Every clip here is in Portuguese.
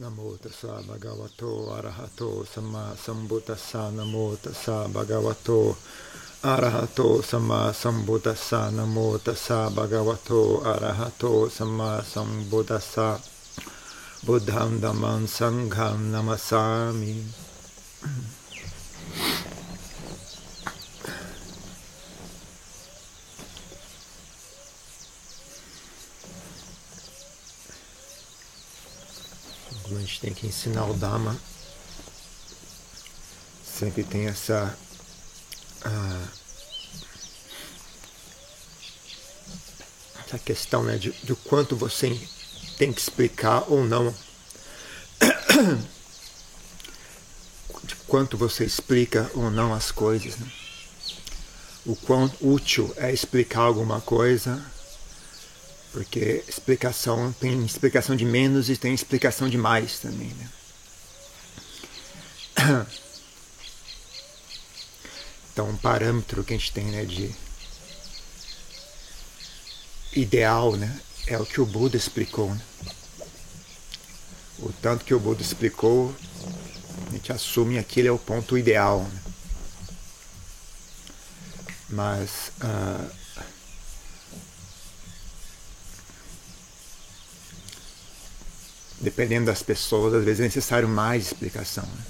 Namo tassa bhagavato arahato samma sambuddhassa Namo tassa bhagavato arahato samma sambuddhassa Namo tassa bhagavato arahato samma sambuddhassa Buddham dhammam sangham namasami gente tem que ensinar o Dhamma, sempre tem essa. Uh, essa questão né, de, de quanto você tem que explicar ou não. De quanto você explica ou não as coisas. Né? O quão útil é explicar alguma coisa porque explicação tem explicação de menos e tem explicação de mais também, né? Então, um parâmetro que a gente tem, né, de ideal, né, é o que o Buda explicou. Né? O tanto que o Buda explicou, a gente assume que aquele é o ponto ideal. Né? Mas uh, dependendo das pessoas, às vezes é necessário mais explicação. Né?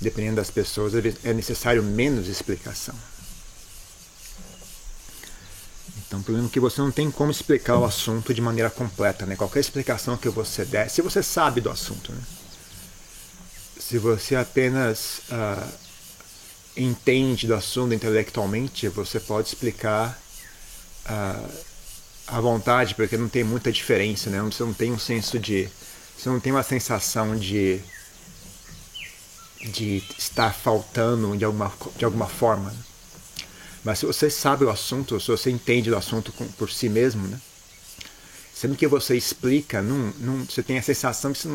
Dependendo das pessoas, às vezes é necessário menos explicação. Então, o problema é que você não tem como explicar o assunto de maneira completa. Né? Qualquer explicação que você der, se você sabe do assunto, né? se você apenas uh, entende do assunto intelectualmente, você pode explicar. Uh, à vontade, porque não tem muita diferença, né? Você não tem um senso de. Você não tem uma sensação de. de estar faltando de alguma, de alguma forma. Né? Mas se você sabe o assunto, se você entende o assunto por si mesmo, né? Que você explica, não, não, você tem a sensação que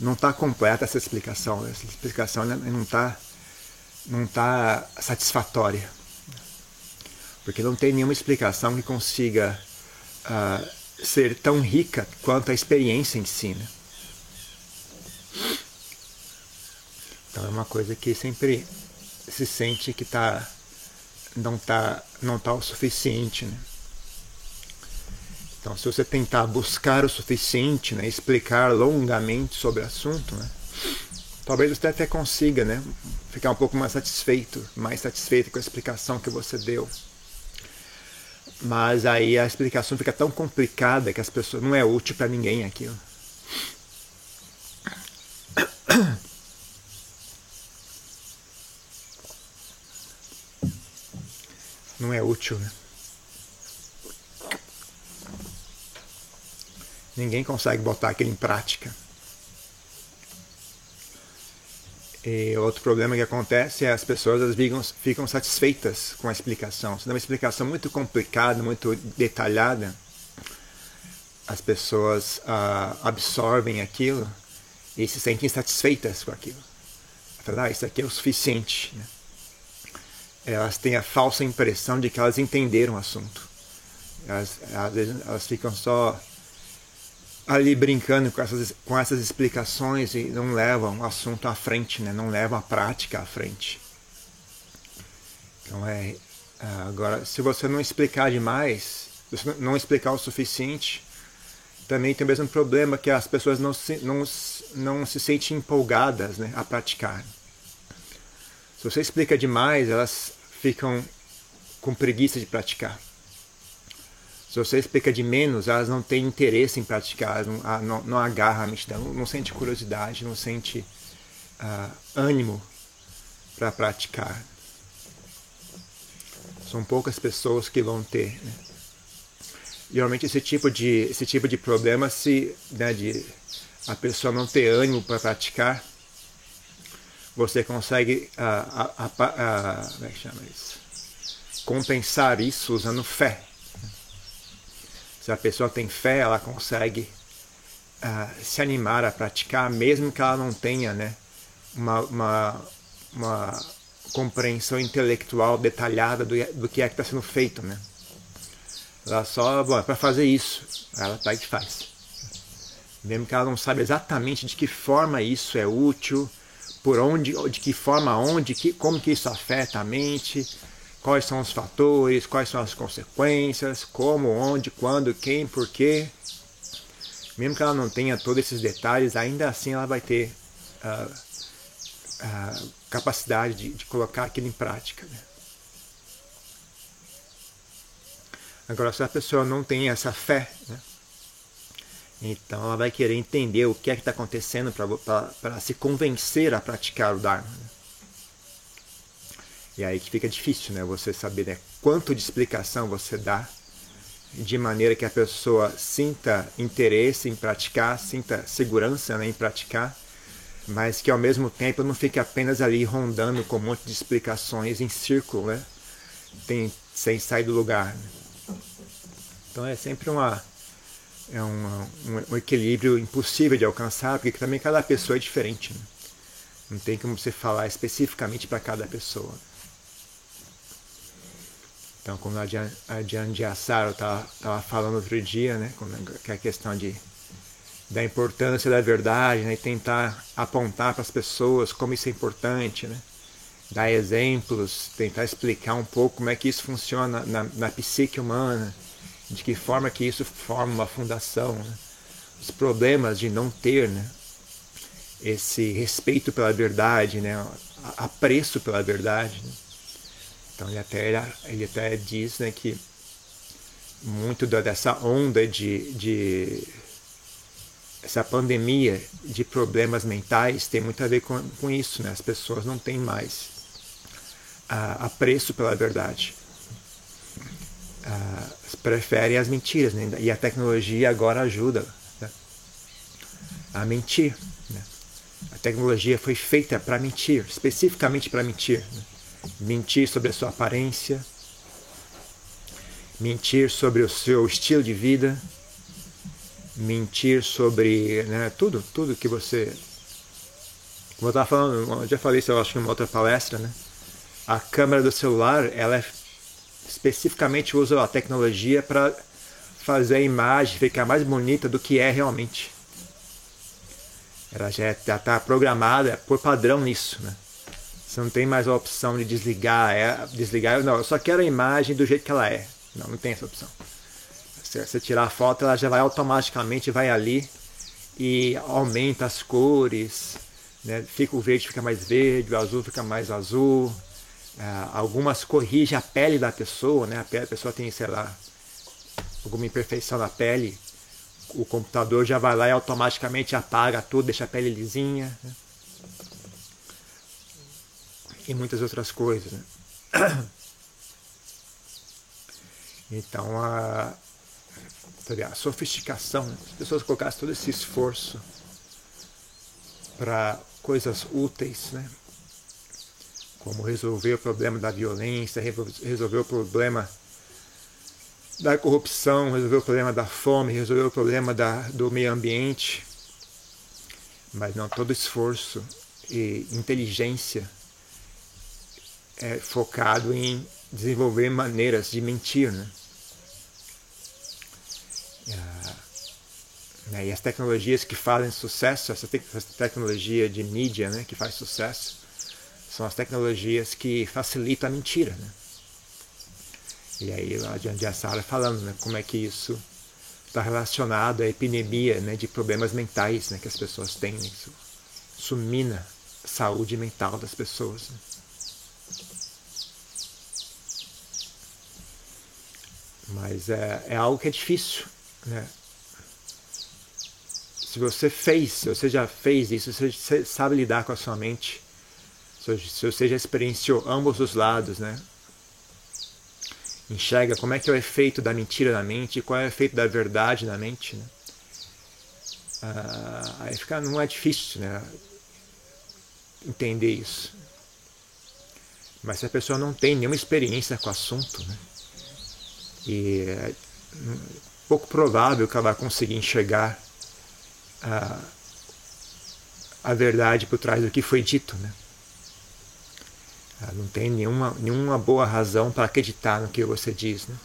não está completa essa explicação. Né? Essa explicação não está não tá satisfatória. Porque não tem nenhuma explicação que consiga uh, ser tão rica quanto a experiência em si. Né? Então é uma coisa que sempre se sente que tá, não está não tá o suficiente. Né? Então, se você tentar buscar o suficiente, né, explicar longamente sobre o assunto, né, talvez você até consiga né, ficar um pouco mais satisfeito, mais satisfeito com a explicação que você deu. Mas aí a explicação fica tão complicada que as pessoas não é útil para ninguém aquilo. Não é útil, né? Ninguém consegue botar aquilo em prática. E outro problema que acontece é as pessoas ficam, ficam satisfeitas com a explicação. Se dá uma explicação muito complicada, muito detalhada, as pessoas ah, absorvem aquilo e se sentem satisfeitas com aquilo. Falam, ah, isso aqui é o suficiente. Né? Elas têm a falsa impressão de que elas entenderam o assunto. Elas, às vezes elas ficam só ali brincando com essas, com essas explicações e não levam o assunto à frente, né? não levam a prática à frente. Então é. é agora, se você não explicar demais, se você não explicar o suficiente, também tem o mesmo problema que as pessoas não se, não, não se sentem empolgadas né, a praticar. Se você explica demais, elas ficam com preguiça de praticar. Se você explica de menos, elas não têm interesse em praticar, não, ah, não, não agarra a mitidão, não, sente curiosidade, não sente uh, ânimo para praticar. São poucas pessoas que vão ter. Né? Geralmente esse tipo de esse tipo de problema se né, de a pessoa não ter ânimo para praticar, você consegue uh, como é que chama isso? compensar isso usando fé. Se a pessoa tem fé, ela consegue uh, se animar a praticar, mesmo que ela não tenha né, uma, uma, uma compreensão intelectual detalhada do, do que é que está sendo feito. Né? Ela só, bom, é para fazer isso, ela tá e faz. mesmo que ela não saiba exatamente de que forma isso é útil, por onde, de que forma, onde, que, como que isso afeta a mente, quais são os fatores, quais são as consequências, como, onde, quando, quem, por quê. Mesmo que ela não tenha todos esses detalhes, ainda assim ela vai ter uh, uh, capacidade de, de, colocar aquilo em prática. Né? Agora, se a pessoa não tem essa fé, né? então ela vai querer entender o que é que está acontecendo para se convencer a praticar o Dharma. Né? E aí que fica difícil, né? Você saber né, quanto de explicação você dá de maneira que a pessoa sinta interesse em praticar, sinta segurança né, em praticar, mas que ao mesmo tempo não fique apenas ali rondando com um monte de explicações em círculo, né? Tem, sem sair do lugar. Né? Então é sempre uma, é um, um, equilíbrio impossível de alcançar, porque também cada pessoa é diferente. Né? Não tem como você falar especificamente para cada pessoa. Então, como a Diane de Assaro estava falando outro dia, né, que é a questão de, da importância da verdade, né, e tentar apontar para as pessoas como isso é importante, né, dar exemplos, tentar explicar um pouco como é que isso funciona na, na psique humana, de que forma que isso forma uma fundação, né, os problemas de não ter né, esse respeito pela verdade, né, apreço pela verdade. Né, então ele até, ele até diz né, que muito dessa onda de, de essa pandemia de problemas mentais tem muito a ver com, com isso, né? As pessoas não têm mais apreço pela verdade. Preferem as mentiras, né? E a tecnologia agora ajuda né? a mentir. Né? A tecnologia foi feita para mentir, especificamente para mentir. Né? Mentir sobre a sua aparência, mentir sobre o seu estilo de vida, mentir sobre né, tudo, tudo que você. Como eu estava falando, eu já falei isso, eu acho em uma outra palestra, né? A câmera do celular, ela é, especificamente usa a tecnologia para fazer a imagem ficar mais bonita do que é realmente. Ela já está programada por padrão nisso, né? Você não tem mais a opção de desligar, é, desligar. Não, eu só quero a imagem do jeito que ela é. Não, não tem essa opção. Se você tirar a foto, ela já vai automaticamente vai ali e aumenta as cores. Né? Fica o verde fica mais verde, o azul fica mais azul. É, algumas corrigem a pele da pessoa, né? A, pele, a pessoa tem, sei lá, alguma imperfeição na pele. O computador já vai lá e automaticamente apaga tudo, deixa a pele lisinha. Né? E muitas outras coisas. Né? Então a, a sofisticação, né? as pessoas colocassem todo esse esforço para coisas úteis, né? como resolver o problema da violência, resolver o problema da corrupção, resolver o problema da fome, resolver o problema da, do meio ambiente, mas não todo esforço e inteligência é, focado em desenvolver maneiras de mentir. Né? né? E as tecnologias que fazem sucesso, essa, te essa tecnologia de mídia né, que faz sucesso, são as tecnologias que facilitam a mentira. Né? E aí a Jandia Sara falando né, como é que isso está relacionado à epidemia né, de problemas mentais né, que as pessoas têm. Isso, isso mina a saúde mental das pessoas. Né? Mas é, é algo que é difícil. Né? Se você fez, se você já fez isso, você sabe lidar com a sua mente, se você já experienciou ambos os lados, né? enxerga como é que é o efeito da mentira na mente, qual é o efeito da verdade na mente, né? Ah, aí fica, não é difícil né? entender isso. Mas se a pessoa não tem nenhuma experiência com o assunto, né? E é pouco provável que ela vai conseguir enxergar a, a verdade por trás do que foi dito. Né? Ela não tem nenhuma, nenhuma boa razão para acreditar no que você diz. Né?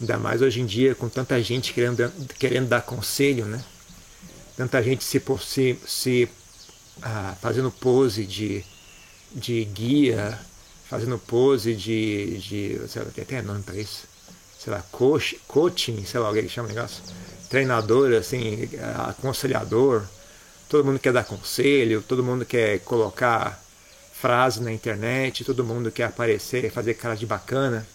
Ainda mais hoje em dia, com tanta gente querendo, querendo dar conselho, né? Tanta gente se, se, se ah, fazendo pose de, de guia, fazendo pose de. de sei lá, tem até nome para isso. Sei lá, coach, coaching, sei lá, alguém que chama o negócio. Treinador, assim, aconselhador. Todo mundo quer dar conselho, todo mundo quer colocar frase na internet, todo mundo quer aparecer, fazer cara de bacana.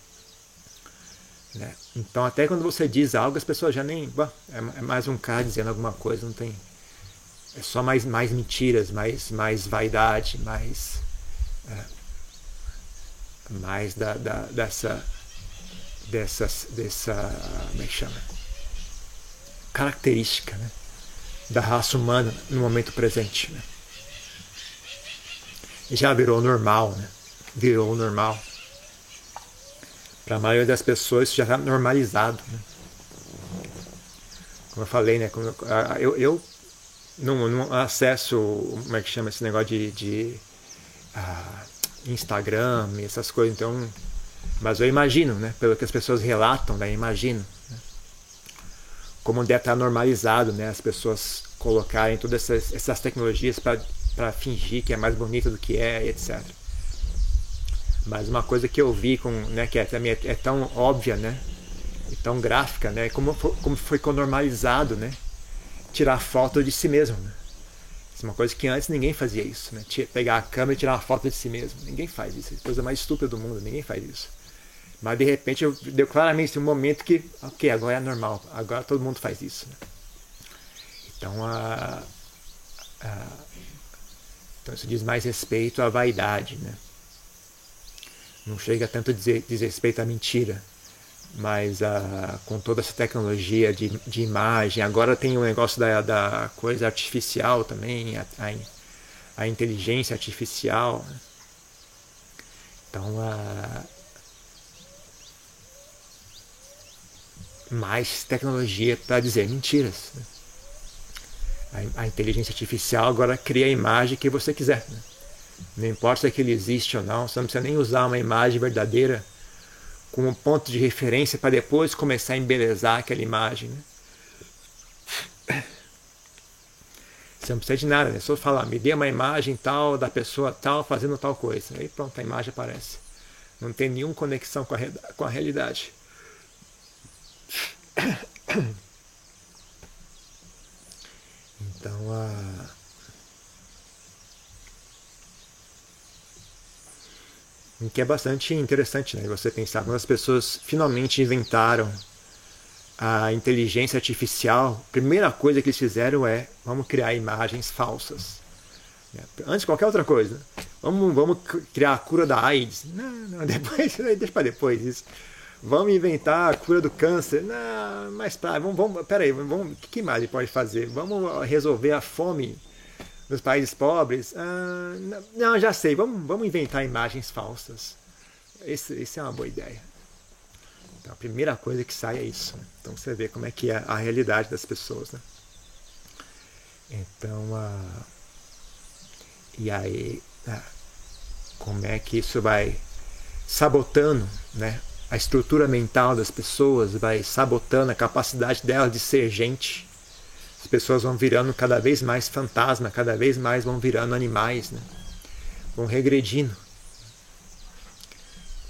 Né? Então, até quando você diz algo, as pessoas já nem. É, é mais um cara dizendo alguma coisa, não tem. É só mais, mais mentiras, mais, mais vaidade, mais. É, mais da, da, dessa. Dessas, dessa. Como é que chama? Característica né? da raça humana no momento presente. Né? Já virou normal, né? Virou normal. Para a maioria das pessoas isso já está normalizado. Né? Como eu falei, né? Eu, eu não, não, acesso, como é que chama esse negócio de, de uh, Instagram, essas coisas, então. Mas eu imagino, né? Pelo que as pessoas relatam, né? Imagino. Né? Como deve estar normalizado, né? As pessoas colocarem todas essas, essas tecnologias para fingir que é mais bonito do que é, etc. Mas uma coisa que eu vi com, né, que é, também é, é tão óbvia, né, e tão gráfica, né, como como foi normalizado, né, tirar foto de si mesmo. Né? Isso é uma coisa que antes ninguém fazia isso, né? Pegar a câmera e tirar uma foto de si mesmo. Ninguém faz isso. É a coisa mais estúpida do mundo. Ninguém faz isso. Mas de repente eu, deu claramente um momento que, ok, agora é normal. Agora todo mundo faz isso. Né? Então a, a, então isso diz mais respeito à vaidade, né? não chega tanto a dizer, diz respeito à mentira, mas uh, com toda essa tecnologia de, de imagem, agora tem o negócio da, da coisa artificial também, a, a, a inteligência artificial. Então, uh, mais tecnologia para dizer mentiras. Né? A, a, inteligência artificial agora cria a imagem que você quiser. Né? Não importa se aquele existe ou não, você não precisa nem usar uma imagem verdadeira como ponto de referência para depois começar a embelezar aquela imagem. Né? Você não precisa de nada, né? Só falar, me dê uma imagem tal da pessoa tal fazendo tal coisa. Aí pronto, a imagem aparece. Não tem nenhuma conexão com a, com a realidade. Então, a. que é bastante interessante, né? Você pensar quando as pessoas finalmente inventaram a inteligência artificial, a primeira coisa que eles fizeram é vamos criar imagens falsas. Antes de qualquer outra coisa, vamos, vamos criar a cura da AIDS. Não, não, depois, deixa para depois isso. Vamos inventar a cura do câncer. Não, mas tá, vamos, vamos, peraí, vamos, o que mais pode fazer? Vamos resolver a fome nos países pobres. Ah, não, já sei, vamos, vamos inventar imagens falsas. Esse, esse é uma boa ideia. Então, a primeira coisa que sai é isso. Né? Então você vê como é que é a realidade das pessoas. Né? Então, ah, e aí, ah, como é que isso vai sabotando né, a estrutura mental das pessoas, vai sabotando a capacidade delas de ser gente as pessoas vão virando cada vez mais fantasma, cada vez mais vão virando animais, né? vão regredindo.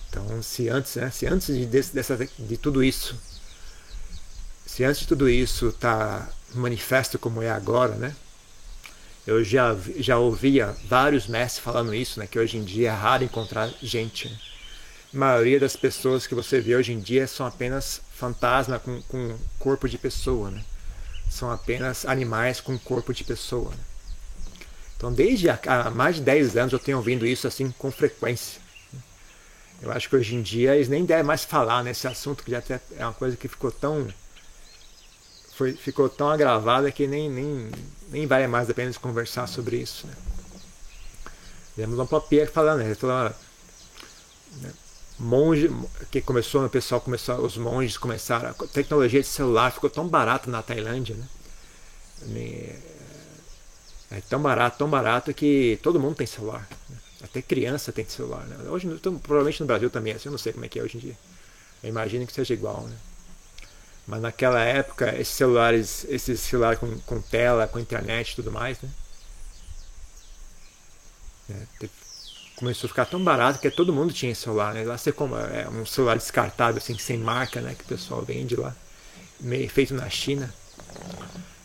Então, se antes, né, se antes de, dessa, de tudo isso, se antes de tudo isso está manifesto como é agora, né? Eu já, já ouvia vários mestres falando isso, né? Que hoje em dia é raro encontrar gente. Né? A maioria das pessoas que você vê hoje em dia são apenas fantasma com, com corpo de pessoa, né? São apenas animais com corpo de pessoa. Então, desde há mais de 10 anos eu tenho ouvindo isso assim com frequência. Eu acho que hoje em dia eles nem devem mais falar nesse assunto, que já é uma coisa que ficou tão foi, ficou tão agravada que nem, nem, nem vale mais a pena conversar sobre isso. Né? Temos um papel falando, né? Falando, né? Monge que começou o pessoal começou os monges começaram a tecnologia de celular ficou tão barato na Tailândia né é tão barato tão barato que todo mundo tem celular né? até criança tem celular né? hoje então, provavelmente no Brasil também é assim eu não sei como é que é hoje em dia eu imagino que seja igual né Mas naquela época, esses celulares, esses celulares com, com tela, com internet e tudo mais, né? É, começou a ficar tão barato que todo mundo tinha celular, né? Lá você como é um celular descartável, assim, sem marca, né? Que o pessoal vende lá. Meio, feito na China,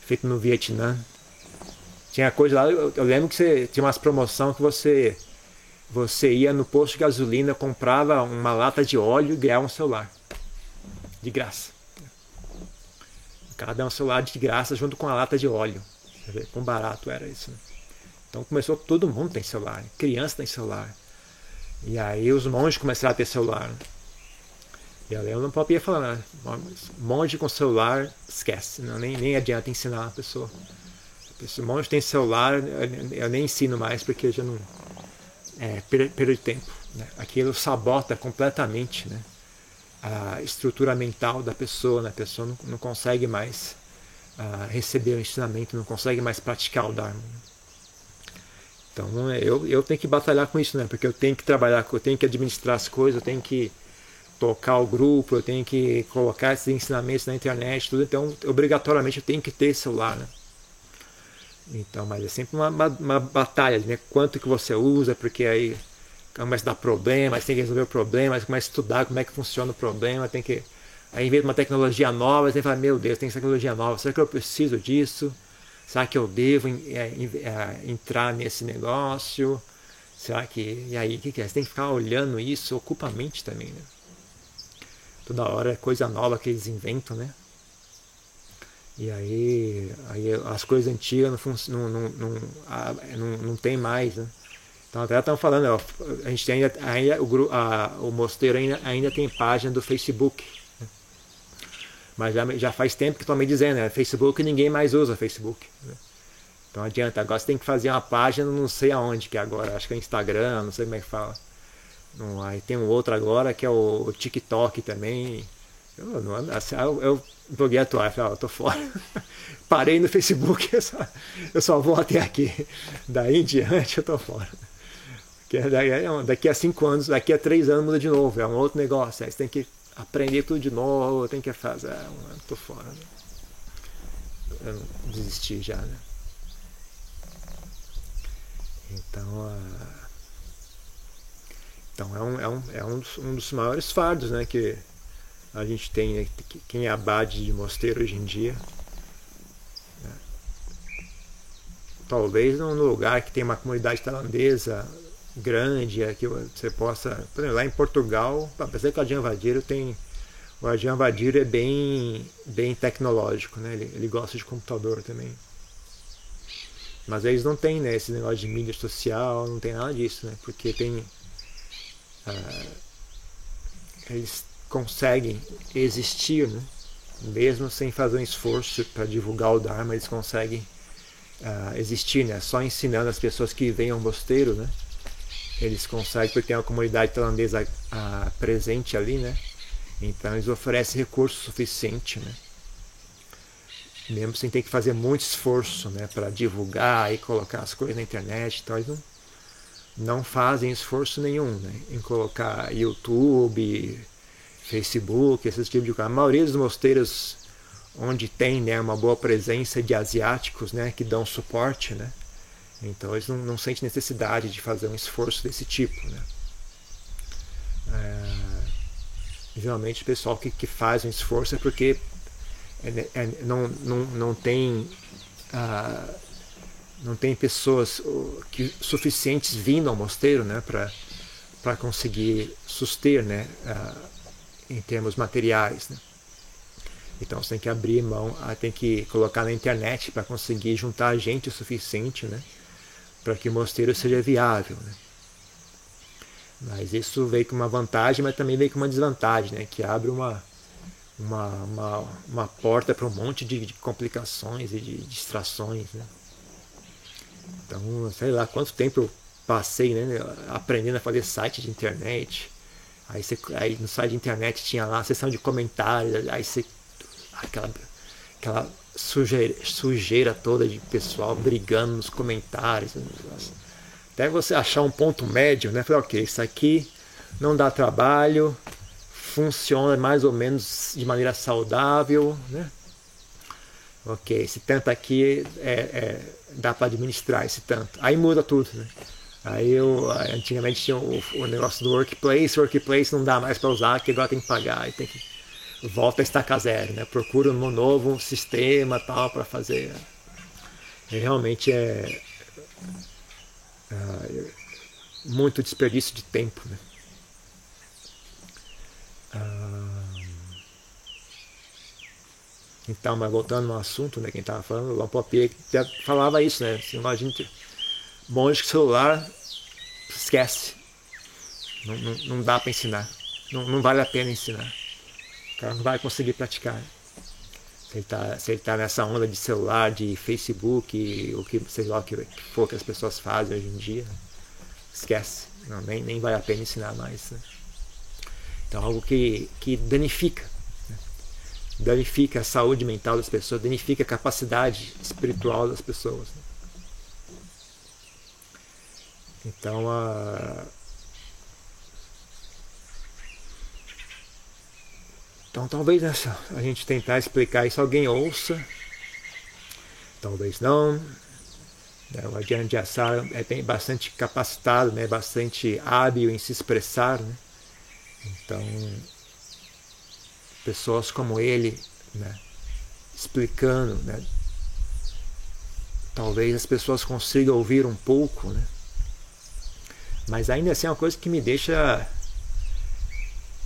feito no Vietnã. Tinha coisa lá, eu, eu lembro que você tinha umas promoções que você você ia no posto de gasolina, comprava uma lata de óleo e ganhava um celular. De graça. Cada um celular de graça junto com a lata de óleo. Você vê quão barato era isso. Né? Então começou, todo mundo tem celular. Criança tem celular. E aí os monges começaram a ter celular. E eu não podia falar, monge com celular, esquece. Não, nem, nem adianta ensinar a pessoa. Se o monge tem celular, eu nem ensino mais porque já não é, perda de tempo. Né? Aquilo sabota completamente né? a estrutura mental da pessoa. Né? A pessoa não, não consegue mais uh, receber o ensinamento, não consegue mais praticar o Dharma. Né? Então eu, eu tenho que batalhar com isso, né? porque eu tenho que trabalhar, eu tenho que administrar as coisas, eu tenho que tocar o grupo, eu tenho que colocar esses ensinamentos na internet, tudo. Então, obrigatoriamente eu tenho que ter celular, né? Então, mas é sempre uma, uma, uma, batalha, né? Quanto que você usa, porque aí começa a dar problema, tem que resolver o problema, começa a estudar como é que funciona o problema, tem que. Aí inventa uma tecnologia nova, você falar, meu Deus, tem tecnologia nova, será que eu preciso disso? Será que eu devo é, é, entrar nesse negócio? Será que. E aí, o que, que é? Você tem que ficar olhando isso, ocupa a mente também, né? Toda hora é coisa nova que eles inventam, né? E aí, aí as coisas antigas não, não, não, não, não, tem mais, né? Então até estão falando, ó, a gente ainda, ainda o, a, o mosteiro ainda, ainda tem página do Facebook. Mas já, já faz tempo que estão me dizendo, né? Facebook ninguém mais usa Facebook. Né? Então adianta, agora você tem que fazer uma página não sei aonde que é agora, acho que é Instagram, não sei como é que fala. Não, aí tem um outro agora que é o, o TikTok também. Eu, não, assim, eu, eu joguei a toalha, falei, ah, eu tô fora. Parei no Facebook, eu só, eu só vou até aqui. Daí em diante eu tô fora. Porque é daqui a cinco anos, daqui a três anos muda de novo, é um outro negócio. Aí você tem que aprender tudo de novo, tem que fazer. É, eu tô fora. Né? Eu desisti já, né? Então, então é, um, é, um, é um, dos, um dos maiores fardos né, que a gente tem né, quem é abade de mosteiro hoje em dia. Né? Talvez num lugar que tem uma comunidade tailandesa grande, é que você possa. Por exemplo, lá em Portugal, apesar que o Adjan Vadiro tem. O Adjan Vadiro é bem, bem tecnológico, né? Ele, ele gosta de computador também. Mas eles não têm né, esse negócio de mídia social, não tem nada disso, né? Porque tem. Uh, eles conseguem existir, né? mesmo sem fazer um esforço para divulgar o Dharma, eles conseguem uh, existir, né? só ensinando as pessoas que vêm ao mosteiro, né? Eles conseguem, porque tem uma comunidade tailandesa uh, presente ali, né? então eles oferecem recurso suficiente, né? mesmo sem ter que fazer muito esforço né? para divulgar e colocar as coisas na internet, então eles não, não fazem esforço nenhum né? em colocar YouTube, Facebook, esse tipo de coisa. A maioria dos mosteiros onde tem né, uma boa presença de asiáticos né, que dão suporte, né? Então eles não, não sentem necessidade de fazer um esforço desse tipo. Né? É, geralmente o pessoal que, que faz um esforço é porque é, é, não, não, não tem. Ah, não tem pessoas que, suficientes vindo ao mosteiro né, para conseguir suster né, ah, em termos materiais. Né? Então você tem que abrir mão, ah, tem que colocar na internet para conseguir juntar gente o suficiente né? Para que o mosteiro seja viável. Né? Mas isso veio com uma vantagem, mas também veio com uma desvantagem, né? que abre uma, uma, uma, uma porta para um monte de, de, complicações e de distrações. Né? Então, sei lá quanto tempo eu passei né, aprendendo a fazer site de internet, Aí, você, aí no site de internet tinha lá a seção de comentários, aí você. aquela, aquela sujeira, sujeira toda de pessoal brigando nos comentários. Até você achar um ponto médio, né? Falei, ok, isso aqui não dá trabalho, funciona mais ou menos de maneira saudável, né? Ok, esse tanto aqui é, é dá para administrar esse tanto. Aí muda tudo, né? Aí eu, antigamente tinha o, o, negócio do workplace, workplace não dá mais para usar, que agora tem que pagar, aí tem que volta a estacar zero, né? Procura um novo um sistema tal para fazer. E realmente é, é, muito desperdício de tempo, né? Ah, então, mas voltando no assunto, né, quem estava falando, o Lampopier falava isso, né? Assim, a gente, acho que celular esquece. Não, não, não dá para ensinar. Não, não vale a pena ensinar. O cara não vai conseguir praticar. Se ele está tá nessa onda de celular, de Facebook, o que sei lá o que for que as pessoas fazem hoje em dia, esquece. Não, nem, nem vale a pena ensinar mais. Né? Então, algo que, que danifica. Né? Danifica a saúde mental das pessoas, danifica a capacidade espiritual das pessoas. Né? Então, a. Então, talvez nessa, a gente tentar explicar isso, alguém ouça, talvez não. Né? O de Assar é bem, bastante capacitado, né? bastante hábil em se expressar. Né? Então, pessoas como ele, né? explicando, né? talvez as pessoas consigam ouvir um pouco, né? Mas ainda assim é uma coisa que me deixa.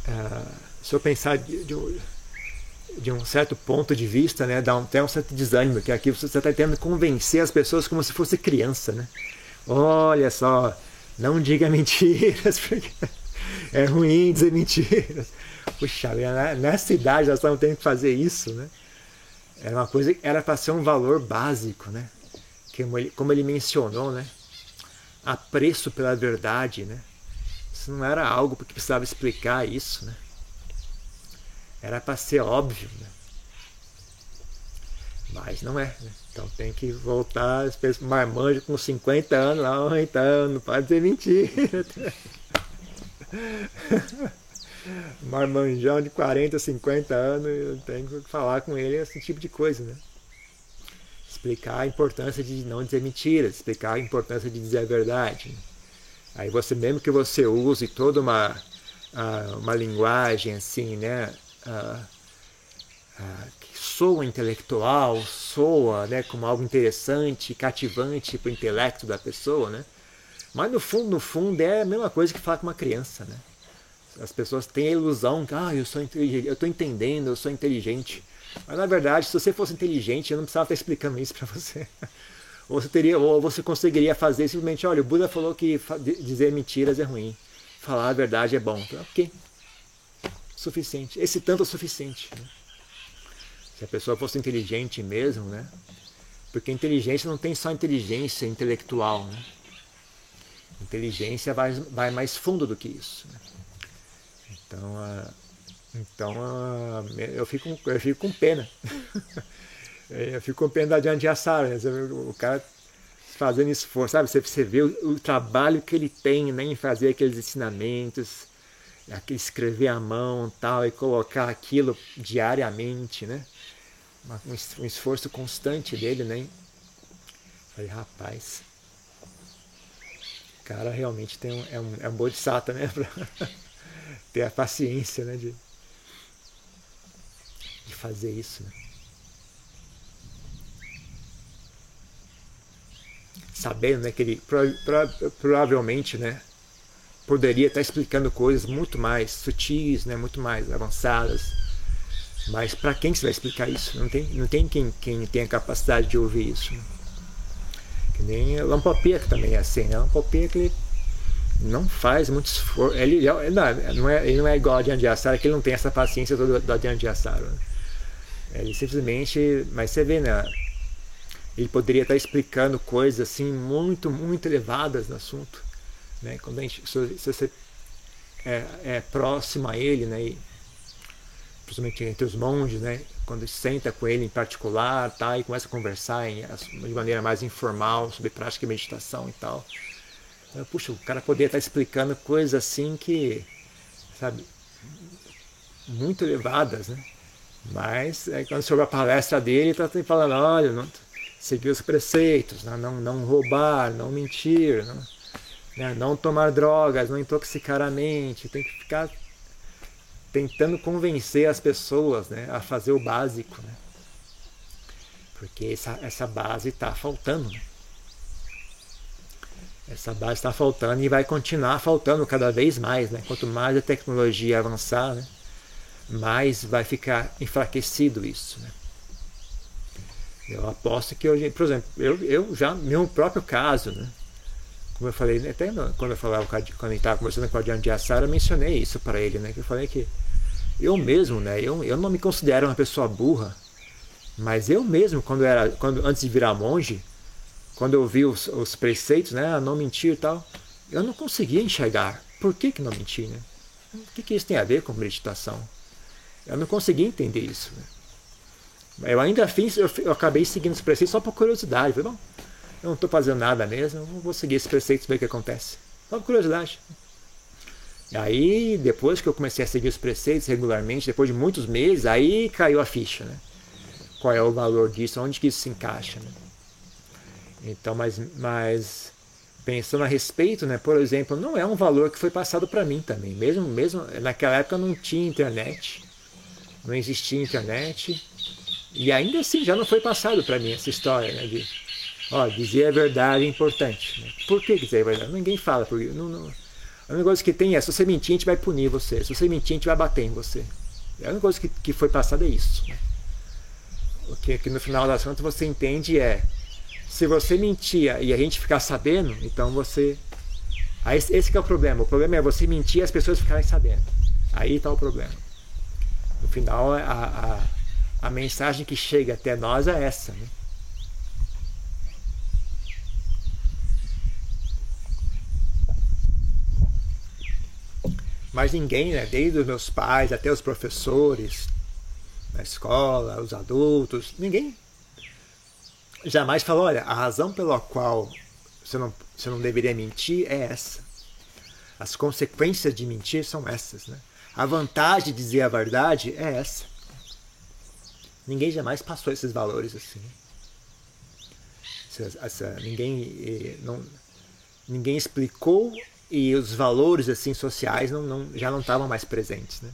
Uh, se eu pensar de, de, de, um certo ponto de vista, né, dá até um certo desânimo, que aqui você está tentando convencer as pessoas como se fosse criança. Né? Olha só, não diga mentiras, porque é ruim dizer mentiras. Puxa, nessa idade nós estamos tendo que fazer isso, né? Era uma coisa, era para ser um valor básico, né? Como ele, como ele mencionou, né? apreço pela verdade, né? Isso não era algo porque precisava explicar isso, né? Era para ser óbvio, né? Mas não é, né? Então tem que voltar, pessoas marmanjo com 50 anos, lá, então, não pode ser mentira. Marmanjão de 40, 50 anos, eu tenho que falar com ele esse tipo de coisa, né? explicar a importância de não dizer mentiras, explicar a importância de dizer a verdade. Aí você, mesmo que você use toda uma, uma linguagem assim, né, que soa intelectual, soa né, como algo interessante, cativante para o intelecto da pessoa, né? Mas no fundo, no fundo, é a mesma coisa que falar com uma criança, né? As pessoas têm a ilusão que, ah, eu eu estou entendendo, eu sou inteligente. Mas na verdade, se você fosse inteligente, eu não precisava estar explicando isso para você. Ou você teria, ou você conseguiria fazer simplesmente, olha, o Buda falou que dizer mentiras é ruim, falar a verdade é bom. Então, ok, suficiente. Esse tanto é suficiente. Né? Se a pessoa fosse inteligente mesmo, né? Porque inteligência não tem só inteligência intelectual, né? Inteligência vai, vai mais fundo do que isso. Né? Então, a então ah, eu fico, eu fico com pena. eu fico com pena de Assara, né? o cara fazendo esforço, sabe? Você, você vê o, o, trabalho que ele tem né, em fazer aqueles ensinamentos, escrever à mão tal, e colocar aquilo diariamente, né? Um, esforço constante dele, né? Falei, rapaz, o cara realmente tem um, é um, é um bodhisattva, né? Pra ter a paciência, né? De, de fazer isso. Né? Sabendo né, que ele pro, pro, provavelmente né, poderia estar explicando coisas muito mais sutis, né, muito mais avançadas. Mas para quem você vai explicar isso? Não tem, não tem quem, quem tem a capacidade de ouvir isso. Né? Que nem Lampopia que também é assim, né? Lampopia que ele não faz muito esforço. Ele, ele, não, é, ele não é igual a Diante de Assara, que ele não tem essa paciência toda da de Assara. Né? Ele simplesmente, mas você vê, né? Ele poderia estar explicando coisas assim muito, muito elevadas no assunto, né? Quando a gente, se, você é, é próximo a ele, né? E, principalmente entre os monges, né? Quando senta com ele em particular, tá? E começa a conversar em, de maneira mais informal sobre prática de meditação e tal. Puxa, o cara poderia estar explicando coisas assim que, sabe, muito elevadas, né? Mas é, quando sobre a palestra dele, está falando, olha, não, seguir os preceitos, né? não, não roubar, não mentir, não, né? não tomar drogas, não intoxicar a mente, tem que ficar tentando convencer as pessoas né? a fazer o básico, né? porque essa, essa base está faltando. Né? Essa base está faltando e vai continuar faltando cada vez mais. Né? Quanto mais a tecnologia avançar, né? mais vai ficar enfraquecido isso. Né? Eu aposto que hoje, por exemplo, eu, eu já, meu próprio caso, né? Como eu falei, até quando eu falava quando estava conversando com a Diana de Assara, eu mencionei isso para ele, né? Que eu falei que eu mesmo, né? Eu, eu não me considero uma pessoa burra, mas eu mesmo, quando era, quando antes de virar monge, quando eu vi os, os preceitos, né? Não mentir e tal, eu não conseguia enxergar. Por que, que não mentir, né? O que, que isso tem a ver com meditação? Eu não conseguia entender isso. Né? Eu ainda fiz, eu, eu, acabei seguindo os preceitos só por curiosidade. Falei, bom, eu não estou fazendo nada mesmo, vou seguir esses preceitos e ver o que acontece. Só por curiosidade. Aí, depois que eu comecei a seguir os preceitos regularmente, depois de muitos meses, aí caiu a ficha, né? Qual é o valor disso, onde que isso se encaixa, né? Então, mas, mas pensando a respeito, né? Por exemplo, não é um valor que foi passado para mim também. Mesmo, mesmo naquela época não tinha internet não existia internet. E ainda assim já não foi passado para mim essa história, né? De, ó, dizer a verdade é importante. Né? Por que dizer a verdade? Ninguém fala. Porque não, não, a única coisa que tem é, se você mentir, a gente vai punir você. Se você mentir, a gente vai bater em você. A única coisa que, que foi passada é isso. Né? O que, que no final das contas você entende é, se você mentia e a gente ficar sabendo, então você... Aí, esse é o problema. O problema é você mentir e as pessoas ficarem sabendo. Aí está o problema. No final, a, a, a mensagem que chega até nós é essa. Né? Mas ninguém, né, desde os meus pais até os professores na escola, os adultos, ninguém jamais falou: olha, a razão pela qual você não, você não deveria mentir é essa. As consequências de mentir são essas. Né? A vantagem de dizer a verdade é essa. Ninguém jamais passou esses valores assim. Essa, essa, ninguém, eh, não, ninguém explicou e os valores assim sociais não, não, já não estavam mais presentes. Né?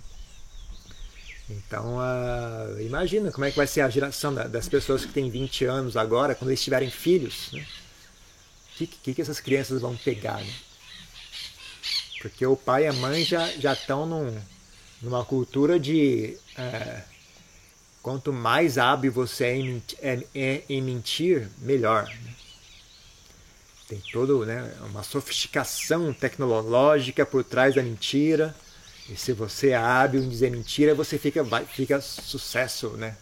Então, uh, imagina como é que vai ser a geração da, das pessoas que têm 20 anos agora, quando eles tiverem filhos. Né? O que, que, que essas crianças vão pegar? Né? Porque o pai e a mãe já já estão num, numa cultura de é, quanto mais hábil você é em, é, é em mentir, melhor. Né? Tem toda né, uma sofisticação tecnológica por trás da mentira. E se você é hábil em dizer mentira, você fica, fica sucesso, né?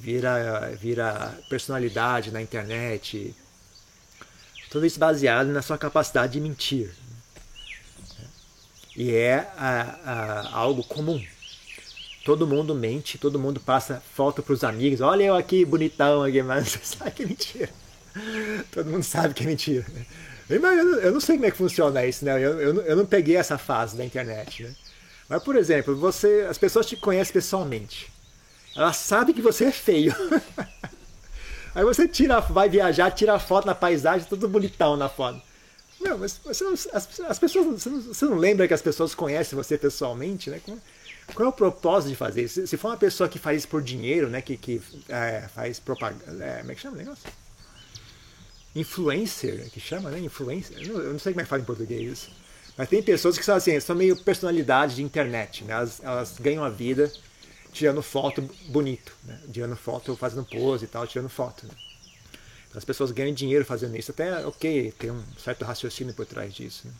Vira, vira personalidade na internet. Tudo isso baseado na sua capacidade de mentir. E é a, a, algo comum. Todo mundo mente, todo mundo passa foto para os amigos. Olha eu aqui, bonitão aqui, mas você sabe que é mentira. Todo mundo sabe que é mentira. Eu não sei como é que funciona isso, né? Eu, eu, eu não peguei essa fase da internet, né? Mas, por exemplo, você, as pessoas te conhecem pessoalmente. Elas sabem que você é feio. Aí você tira, vai viajar, tira foto na paisagem, tudo bonitão na foto. Não, mas você não, as, as, pessoas. Você não, você não, lembra que as pessoas conhecem você pessoalmente, né? Qual, qual é o propósito de fazer isso? Se, se for uma pessoa que faz isso por dinheiro, né? Que, que é, faz propaganda. É, como é que chama o negócio? Influencer, que chama, né? Influencer. Eu não, eu não sei como é que fala em português. Mas tem pessoas que são assim, são meio personalidade de internet, né? Elas, elas ganham a vida tirando foto bonito, né? Tirando foto, fazendo pose e tal, tirando foto. Né? As pessoas ganham dinheiro fazendo isso. Até, ok, tem um certo raciocínio por trás disso. Né?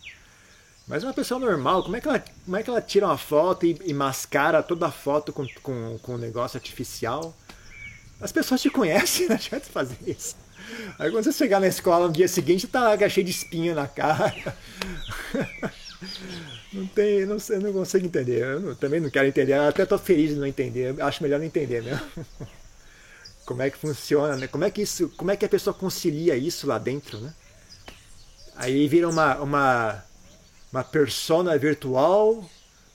Mas uma pessoa normal, como é que ela, como é que ela tira uma foto e, e mascara toda a foto com, com, com um negócio artificial? As pessoas te conhecem, não adianta fazer isso. Aí quando você chegar na escola no dia seguinte, tá lá cheio de espinho na cara. Não tem, não, sei, não consigo entender. Eu também não quero entender. Eu até tô feliz de não entender. Acho melhor não entender mesmo como é que funciona, né? Como é que isso, como é que a pessoa concilia isso lá dentro, né? Aí vira uma uma uma persona virtual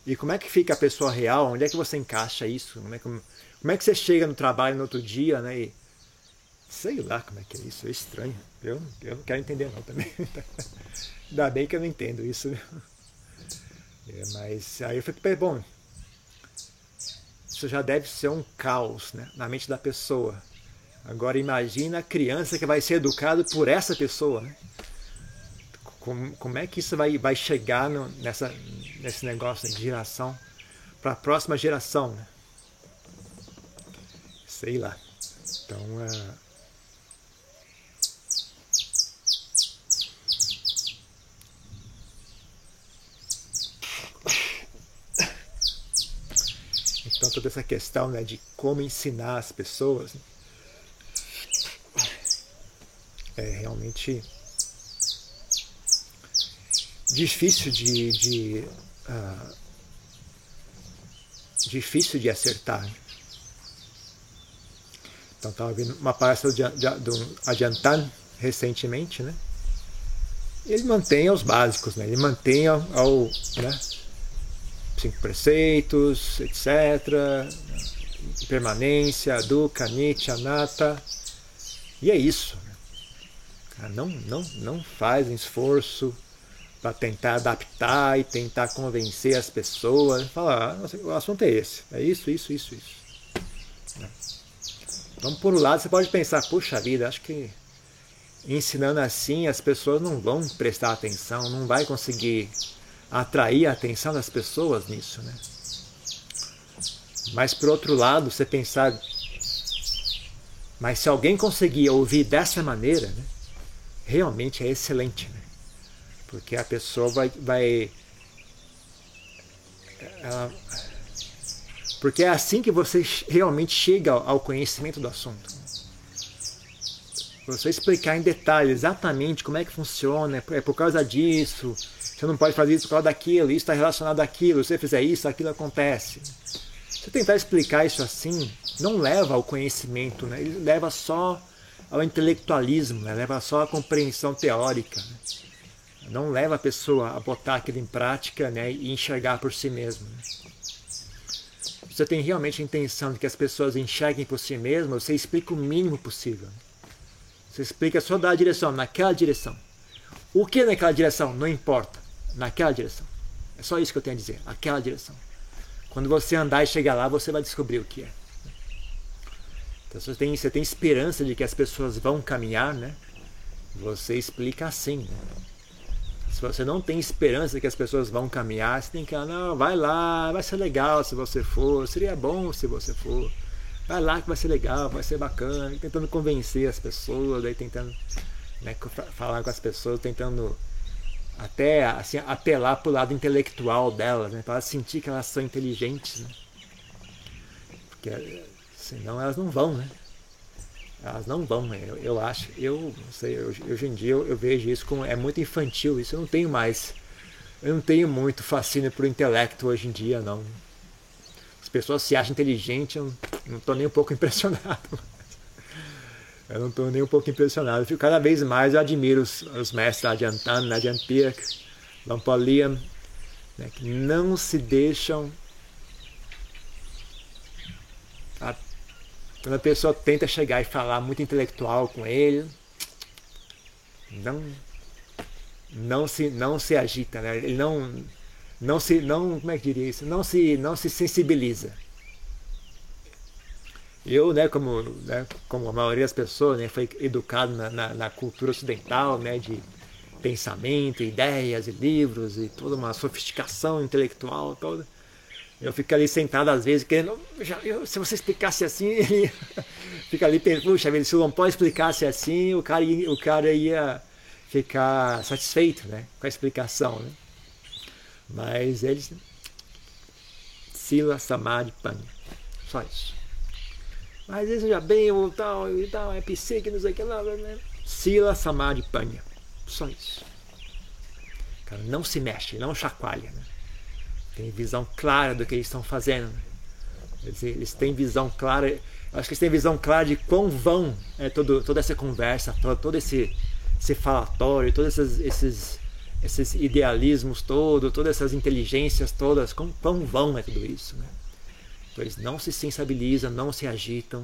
E como é que fica a pessoa real? Onde é que você encaixa isso? Como é que, como é que você chega no trabalho no outro dia, né? E, sei lá como é que é isso, é estranho. Eu, eu não quero entender não também. Ainda bem que eu não entendo isso. É, mas aí eu falei, bom, isso já deve ser um caos né, na mente da pessoa. Agora imagina a criança que vai ser educada por essa pessoa. Né? Como, como é que isso vai, vai chegar no, nessa, nesse negócio de geração para a próxima geração? Né? Sei lá. Então, uh, Então toda essa questão né, de como ensinar as pessoas né, é realmente difícil de, de uh, difícil de acertar. Então estava vendo uma palestra do Adiantan recentemente, né? Ele mantém os básicos, né? Ele mantém ao, ao né? Cinco preceitos, etc. Permanência, dukkha, nitya, anatta. E é isso. Não, não, não fazem esforço para tentar adaptar e tentar convencer as pessoas. Falar, ah, o assunto é esse, é isso, isso, isso, isso. Então, por um lado, você pode pensar, puxa vida, acho que ensinando assim as pessoas não vão prestar atenção, não vai conseguir atrair a atenção das pessoas nisso, né? Mas por outro lado, você pensar, mas se alguém conseguir ouvir dessa maneira, né, realmente é excelente, né? Porque a pessoa vai, vai ela, porque é assim que você realmente chega ao conhecimento do assunto. Você explicar em detalhe exatamente como é que funciona, é por causa disso, você não pode fazer isso por causa daquilo, isso está relacionado àquilo, se você fizer isso, aquilo acontece. Se tentar explicar isso assim, não leva ao conhecimento, né? ele leva só ao intelectualismo, né? leva só à compreensão teórica. Né? Não leva a pessoa a botar aquilo em prática né? e enxergar por si mesmo. Né? Você tem realmente a intenção de que as pessoas enxerguem por si mesmas, você explica o mínimo possível. Você explica só a direção, naquela direção. O que naquela direção? Não importa naquela direção. É só isso que eu tenho a dizer, aquela direção. Quando você andar e chegar lá, você vai descobrir o que é. Então, você tem, você tem esperança de que as pessoas vão caminhar, né? Você explica assim. Né? Se você não tem esperança de que as pessoas vão caminhar, você tem que falar, não, vai lá, vai ser legal se você for, seria bom se você for. Vai lá que vai ser legal, vai ser bacana, tentando convencer as pessoas, aí tentando né, falar com as pessoas, tentando até assim, apelar para o lado intelectual delas, né? para elas sentir que elas são inteligentes. Né? Porque senão elas não vão, né? Elas não vão, né? eu, eu acho, eu não sei, hoje, hoje em dia eu, eu, vejo isso como é muito infantil, isso eu não tenho mais. Eu não tenho muito fascínio por intelecto hoje em dia, não. As pessoas se acham inteligentes, eu não estou nem um pouco impressionado. Eu não estou nem um pouco impressionado. Eu fico cada vez mais, eu admiro os, os mestres Adiantan, Adyan Pirk, Lampaliam, né, que não se deixam. A, quando a pessoa tenta chegar e falar muito intelectual com ele, não, não se, não se agita, né? ele não, não se, não, como é que diria isso? Não se, não se sensibiliza. Eu, né, como, né, como a maioria das pessoas, né, foi educado na, na, na, cultura ocidental, né, de pensamento, ideias e livros e toda uma sofisticação intelectual toda. Eu fico ali sentado às vezes querendo, já, eu, se você explicasse assim, ele fica ali pensando, puxa, se o Lompó explicasse assim, o cara, ia, o cara ia ficar satisfeito, né, com a explicação, né. Mas eles, Sila Samadhi Panya, só isso. Mas esse já bem, ou tal, e tal, é psique, não sei o que lá, né? Sila Samadhi Panya. Só isso. Cara, não se mexe, não chacoalha. Né? Tem visão clara do que eles estão fazendo. Né? Eles, eles, têm visão clara. Acho que eles têm visão clara de quão vão é, todo, toda essa conversa, todo esse, esse falatório, todos esses, esses esses idealismos todos, todas essas inteligências todas, quão, quão vão é tudo isso, né? Então eles não se sensibilizam, não se agitam,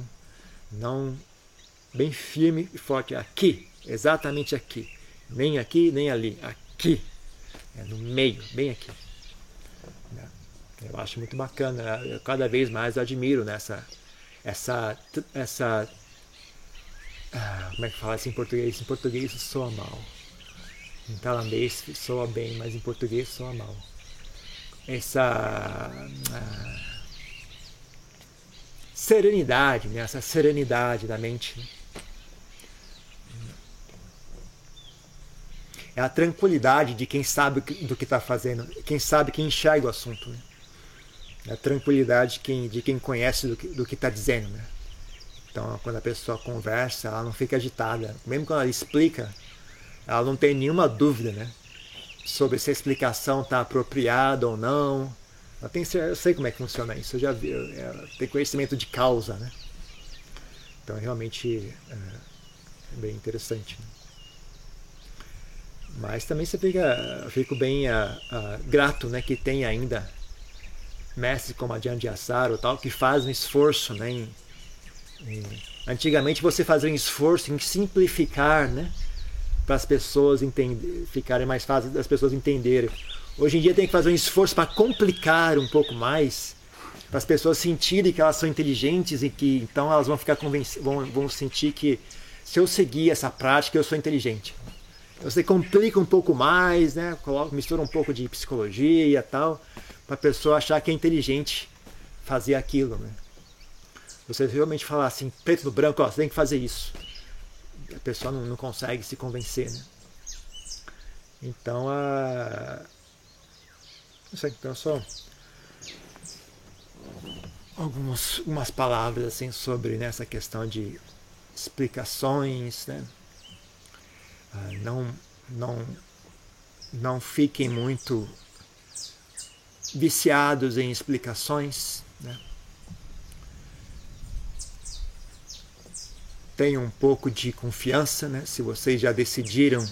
não bem firme e forte aqui, exatamente aqui, nem aqui nem ali, aqui, é no meio, bem aqui. Né? Eu acho muito bacana, eu cada vez mais admiro nessa essa essa ah, como é que fala isso em português? Em português soa mal. Em tailandês soa bem, mas em português soa mal. Essa ah, serenidade, né? essa serenidade da mente. Né? É a tranquilidade de quem sabe do que está fazendo, quem sabe, quem enxerga o assunto. Né? É a tranquilidade de quem, de quem conhece do que está dizendo. Né? Então, quando a pessoa conversa, ela não fica agitada. Mesmo quando ela explica, ela não tem nenhuma dúvida né? sobre se a explicação está apropriada ou não ela tem, eu sei como é que funciona isso, eu já vi, ela tem conhecimento de causa, né? Então realmente é, é bem interessante. Né? Mas também você fica, fico bem a, a, grato, né, que tem ainda mestres como a Jan Assaro, tal, que fazem esforço, né? Em, em, antigamente você fazia um esforço em simplificar, né? Para as pessoas entender, ficarem mais fáceis das pessoas entenderem. Hoje em dia tem que fazer um esforço para complicar um pouco mais, para as pessoas sentirem que elas são inteligentes e que então elas vão ficar vão, vão sentir que se eu seguir essa prática eu sou inteligente. Então você complica um pouco mais, né? Coloca, mistura um pouco de psicologia e tal, para a pessoa achar que é inteligente fazer aquilo, né? Você realmente falar assim, preto no branco, ó, você tem que fazer isso. A pessoa não, não consegue se convencer, né? Então a isso aqui então só algumas umas palavras assim sobre né, essa questão de explicações, né? Ah, não não não fiquem muito viciados em explicações, né? Tenham um pouco de confiança, né? Se vocês já decidiram,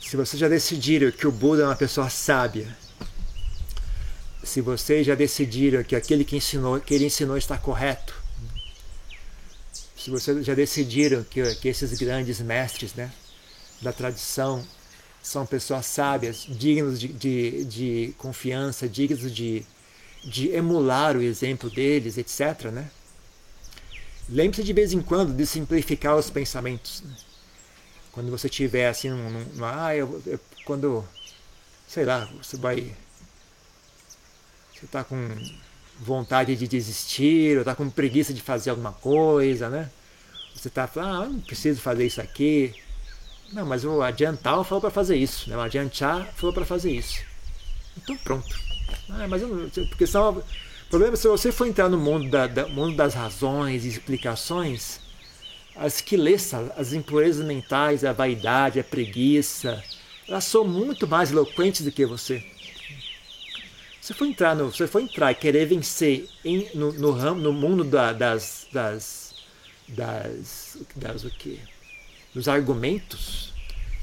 se vocês já decidiram que o Buda é uma pessoa sábia, se vocês já decidiram que aquele que, ensinou, que ele ensinou está correto, se vocês já decidiram que, que esses grandes mestres né, da tradição são pessoas sábias, dignos de, de, de confiança, dignos de, de emular o exemplo deles, etc. Né? Lembre-se de vez em quando de simplificar os pensamentos. Né? Quando você tiver assim, ah, eu, eu, quando, sei lá, você vai você está com vontade de desistir, ou está com preguiça de fazer alguma coisa, né? Você está falando, ah, não preciso fazer isso aqui. Não, mas o adiantar falou para fazer isso, né? o adiantar falou para fazer isso. Então pronto. Ah, mas eu, porque são, o problema é se você for entrar no mundo, da, da, mundo das razões e explicações, as quilessas, as impurezas mentais, a vaidade, a preguiça, elas são muito mais eloquentes do que você. Se for entrar no, se for entrar e querer vencer em, no, no, ramo, no mundo da, das, das, das, das o quê? Dos argumentos,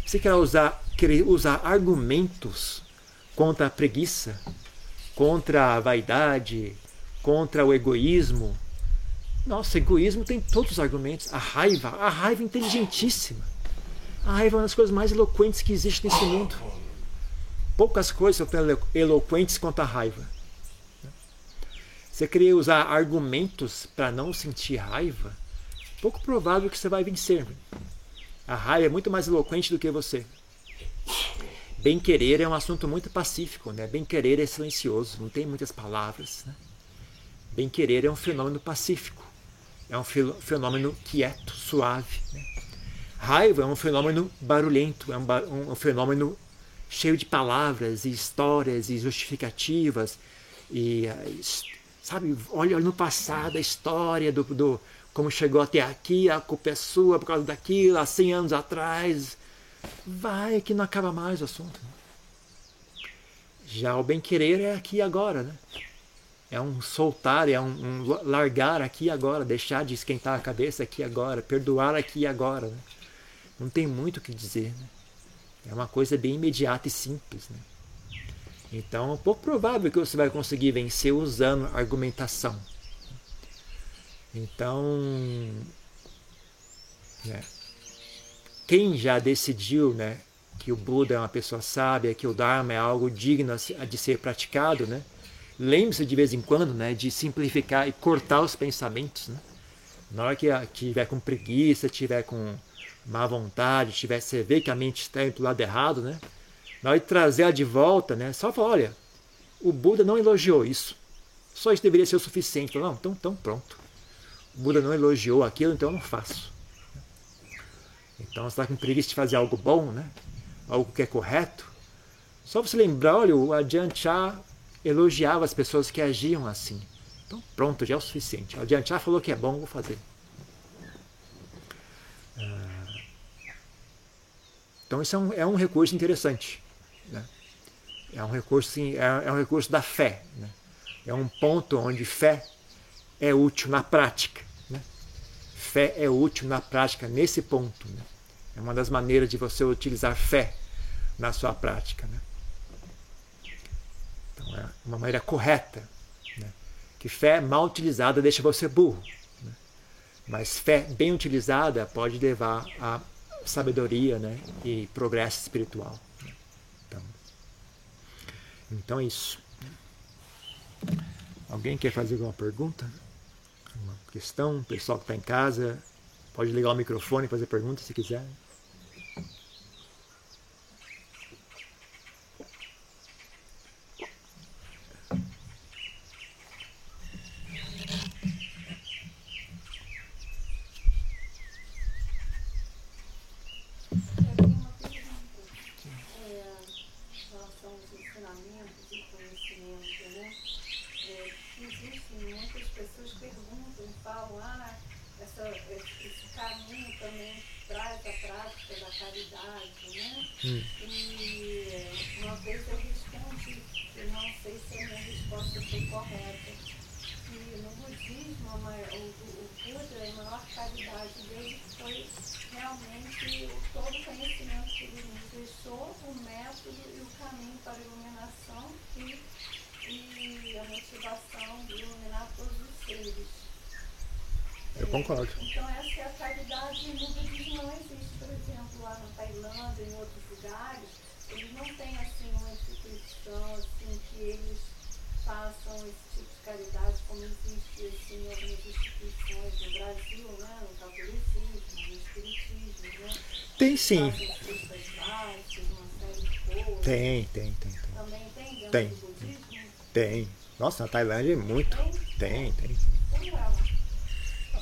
você quer usar, querer usar argumentos contra a preguiça, contra a vaidade, contra o egoísmo. Nossa, egoísmo tem todos os argumentos. A raiva, a raiva é inteligentíssima. A raiva é uma das coisas mais eloquentes que existe nesse mundo poucas coisas são tão eloquentes quanto a raiva. Você queria usar argumentos para não sentir raiva, pouco provável que você vai vencer. A raiva é muito mais eloquente do que você. Bem querer é um assunto muito pacífico, né? Bem querer é silencioso, não tem muitas palavras. Né? Bem querer é um fenômeno pacífico, é um fenômeno quieto, suave. Né? Raiva é um fenômeno barulhento, é um, um fenômeno cheio de palavras e histórias e justificativas e sabe olha no passado a história do, do como chegou até aqui a culpa é sua por causa daquilo há 100 anos atrás vai que não acaba mais o assunto já o bem querer é aqui agora né é um soltar é um, um largar aqui agora deixar de esquentar a cabeça aqui agora perdoar aqui agora né? não tem muito o que dizer né? É uma coisa bem imediata e simples. Né? Então é pouco provável que você vai conseguir vencer usando argumentação. Então, né, quem já decidiu né, que o Buda é uma pessoa sábia, que o Dharma é algo digno de ser praticado, né, lembre-se de vez em quando né, de simplificar e cortar os pensamentos. Né? Na hora que tiver com preguiça, tiver com má vontade, tiver, você vê que a mente está indo para o lado errado, né? Na hora de trazer ela de volta, né? Só falar, olha, o Buda não elogiou isso. Só isso deveria ser o suficiente. Não, então, então pronto. O Buda não elogiou aquilo, então eu não faço. Então você está com preguiça de fazer algo bom, né? Algo que é correto. Só você lembrar, olha, o Ajahn Chah elogiava as pessoas que agiam assim. Então pronto, já é o suficiente. O Ajahn Chah falou que é bom, vou fazer. Então isso é um, é um recurso interessante. Né? É um recurso, sim, é, é, um recurso da fé. Né? É um ponto onde fé é útil na prática. Né? Fé é útil na prática nesse ponto. Né? É uma das maneiras de você utilizar fé na sua prática. Né? Então é uma maneira correta. Né? Que fé mal utilizada deixa você burro. Mas fé bem utilizada pode levar a sabedoria né? e progresso espiritual. Então é isso. Alguém quer fazer alguma pergunta? Uma questão? O pessoal que está em casa pode ligar o microfone e fazer pergunta se quiser. Hum. E uma vez eu respondi, eu não sei se a minha resposta foi correta, que no budismo o, o Buda é a maior caridade dele foi realmente todo o conhecimento que ele nos deixou, o método e o caminho para a iluminação e, e a motivação de iluminar todos os seres concordo. Então essa é a caridade no budismo não existe, por exemplo, lá na Tailândia, em outros lugares, eles não têm assim uma instituição assim que eles façam esse tipo de caridade como existe assim, em algumas instituições no Brasil, né? no catolicismo, no espiritismo, né? Tem sim. Tem, tem, tem, tem. Também tem dentro tem. do budismo? Tem. Nossa, na Tailândia é muito. Tem, tem. tem.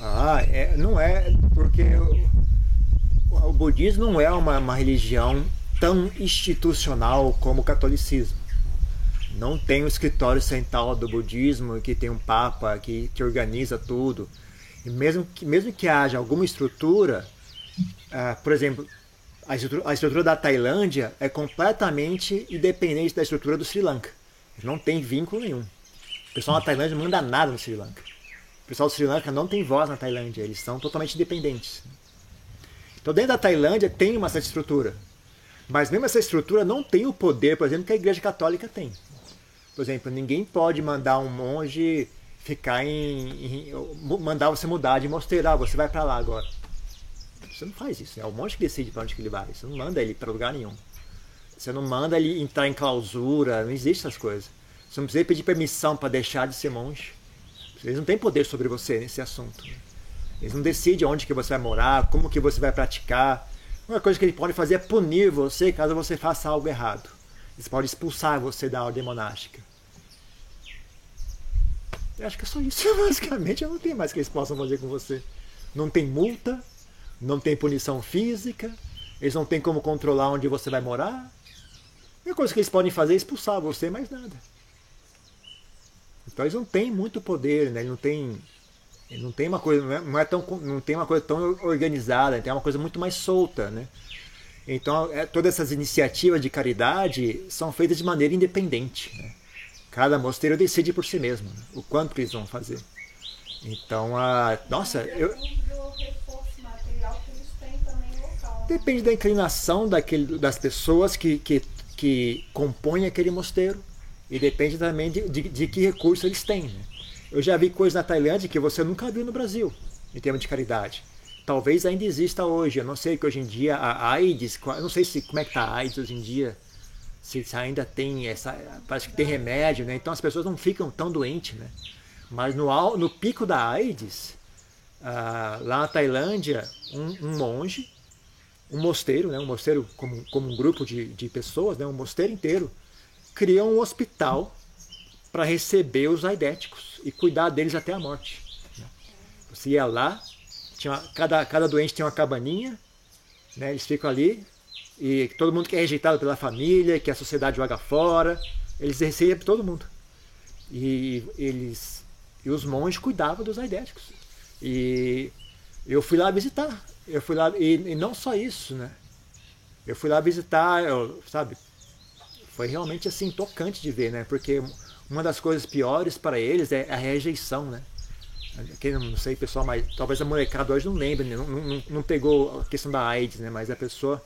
Ah, é, não é, porque o, o budismo não é uma, uma religião tão institucional como o catolicismo. Não tem o escritório central do budismo que tem um papa que, que organiza tudo. E mesmo que, mesmo que haja alguma estrutura, uh, por exemplo, a estrutura, a estrutura, da Tailândia é completamente independente da estrutura do Sri Lanka. Não tem vínculo nenhum. O pessoal da Tailândia não manda nada no Sri Lanka. Pessoal do Sri Lanka não tem voz na Tailândia, eles são totalmente independentes. Então, dentro da Tailândia tem uma certa estrutura. Mas mesmo essa estrutura não tem o poder, por exemplo, que a Igreja Católica tem. Por exemplo, ninguém pode mandar um monge ficar em, em mandar você mudar de mosteiro, ah, você vai para lá agora. Você não faz isso, é o monge que decide para onde que ele vai. Você não manda ele para lugar nenhum. Você não manda ele entrar em clausura, não existe essas coisas. Você não precisa pedir permissão para deixar de ser monge. Eles não têm poder sobre você nesse assunto. Eles não decidem onde que você vai morar, como que você vai praticar. A única coisa que eles podem fazer é punir você caso você faça algo errado. Eles podem expulsar você da ordem monástica. Eu acho que é só isso, basicamente. Eu não tenho mais que eles possam fazer com você. Não tem multa, não tem punição física, eles não têm como controlar onde você vai morar. A única coisa que eles podem fazer é expulsar você, mais nada. Então eles não têm muito poder, né? Ele não tem, ele não tem uma coisa, não é, não é tão, não tem uma coisa tão organizada, tem uma coisa muito mais solta, né? Então é, todas essas iniciativas de caridade são feitas de maneira independente. Né? Cada mosteiro decide por si mesmo né? o quanto eles vão fazer. Então a, nossa, eu têm também local, Depende da inclinação daquele, das pessoas que, que, que compõem aquele mosteiro. E depende também de, de, de que recurso eles têm. Né? Eu já vi coisas na Tailândia que você nunca viu no Brasil, em termos de caridade. Talvez ainda exista hoje. Eu não sei que hoje em dia a AIDS, eu não sei se como é que está a AIDS hoje em dia, se, ainda tem essa, parece que tem remédio, né? Então as pessoas não ficam tão doentes, né? Mas no, no pico da AIDS, ah, lá na Tailândia, um, um, monge, um mosteiro, né? Um mosteiro como, como um grupo de, de pessoas, né? Um mosteiro inteiro criou um hospital para receber os aidéticos e cuidar deles até a morte. Você ia lá, tinha cada, cada doente tem uma cabaninha, né, eles ficam ali, e todo mundo que é rejeitado pela família, que a sociedade joga fora, eles recebem todo mundo. E eles e os monges cuidavam dos aidéticos. E eu fui lá visitar. Eu fui lá e, e não só isso, né? Eu fui lá visitar, eu, sabe? Foi realmente assim tocante de ver, né? Porque uma das coisas piores para eles é a rejeição, né? Quem não sei, pessoal, mas talvez a molecada hoje não lembre, né? não, não, não pegou a questão da AIDS, né? Mas a pessoa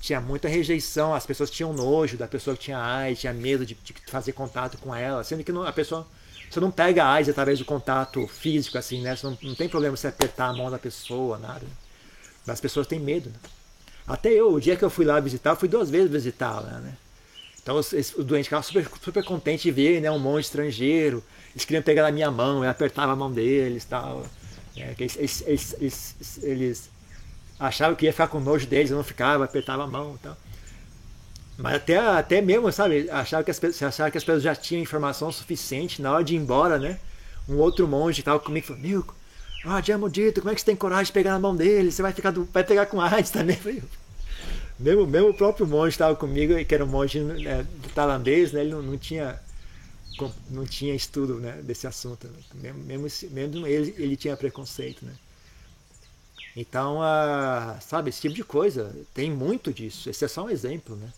tinha muita rejeição, as pessoas tinham nojo da pessoa que tinha AIDS, tinha medo de, de fazer contato com ela, sendo que não, a pessoa você não pega a AIDS através do contato físico, assim, né? Você não, não tem problema você apertar a mão da pessoa, nada. Mas as pessoas têm medo, né? Até eu, o dia que eu fui lá visitar, fui duas vezes visitá-la, né? Então os doentes ficavam super, super contentes de ver né, um monge estrangeiro. Eles queriam pegar na minha mão, eu apertava a mão deles tal. É, eles, eles, eles, eles, achavam que ia ficar com nojo deles, eu não ficava, apertava a mão e tal. Mas até, até mesmo, sabe, achava que, as, que as pessoas já tinham informação suficiente na hora de ir embora, né? Um outro monge estava comigo e falou, meu, ah, Diamo Dito, como é que você tem coragem de pegar na mão dele? Você vai, ficar do, vai pegar com AIDS também. Falei, mesmo, mesmo o próprio monge estava comigo, que era um monge né, tailandês, né, ele não, não, tinha não tinha estudo né, desse assunto. Né? Mesmo, mesmo, ele, ele tinha preconceito. Né? Então, uh, sabe, esse tipo de coisa, tem muito disso. Esse é só um exemplo, né?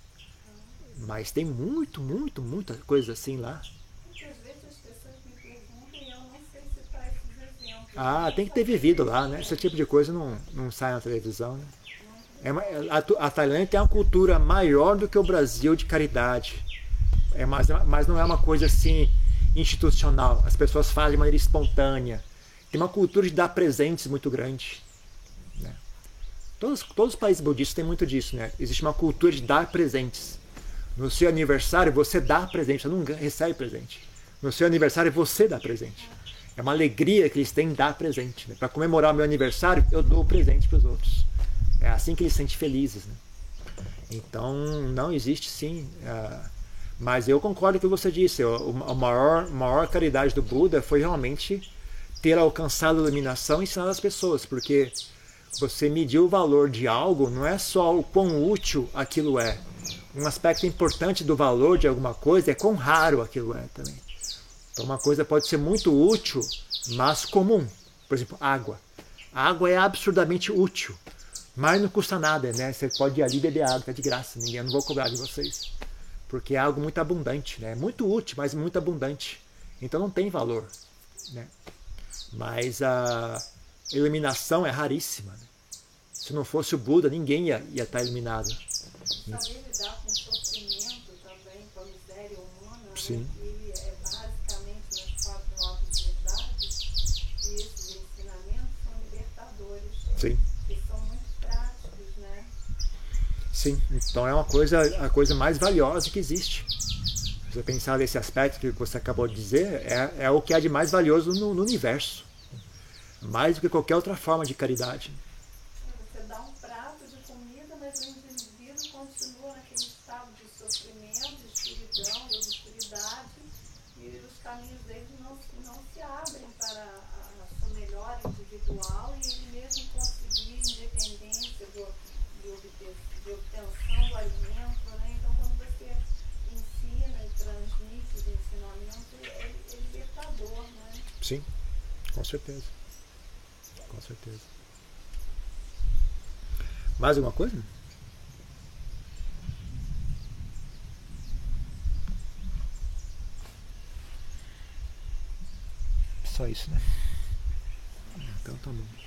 Mas tem muito, muito, muita coisa assim lá. Ah, tem que ter vivido lá, né? Esse tipo de coisa não, não sai na televisão, né? É, a, a, Tailândia tem uma cultura maior do que o Brasil de caridade. É, mas, mas não é uma coisa assim institucional. As pessoas fazem de maneira espontânea. Tem uma cultura de dar presentes muito grande. Né? Todos, todos os países budistas têm muito disso. Né? Existe uma cultura de dar presentes. No seu aniversário, você dá presente, você não recebe presente. No seu aniversário, você dá presente. É uma alegria que eles têm dar presente. Né? Para comemorar o meu aniversário, eu dou presente para os outros. É assim que eles se sentem felizes. Né? Então, não existe sim. Uh, mas eu concordo com o que você disse. A maior, maior caridade do Buda foi realmente ter alcançado a iluminação e ensinar as pessoas. Porque você medir o valor de algo não é só o quão útil aquilo é. Um aspecto importante do valor de alguma coisa é quão raro aquilo é também. Então, uma coisa pode ser muito útil, mas comum. Por exemplo, água. A água é absurdamente útil. Mas não custa nada, né? Você pode ir ali beber água, tá de graça, ninguém, eu não vou cobrar de vocês. Porque é algo muito abundante, né? Muito útil, mas muito abundante. Então não tem valor, né? Mas a iluminação é raríssima. Né? Se não fosse o Buda, ninguém ia, ia estar iluminado. Saber lidar com sofrimento também, com a miséria humana, né? Sim. Né? que é basicamente nas quatro novas verdades, e esses ensinamentos são libertadores. Sim. Sim, então é uma coisa, a coisa mais valiosa que existe. Se você pensar nesse aspecto que você acabou de dizer, é, é o que há de mais valioso no, no universo. Mais do que qualquer outra forma de caridade. Você dá um prato de comida, mas o indivíduo continua naquele estado de sofrimento, de escuridão, de obscuridade, e os caminhos dele não, não se abrem para a, a sua melhora individual e ele mesmo conseguir independência do, de obter de obtenção do alimento, né? Então quando você ensina e transmite os ensinamentos, é, é libertador, né? Sim, com certeza. Com certeza. Mais alguma coisa? Só isso, né? Então tá bom.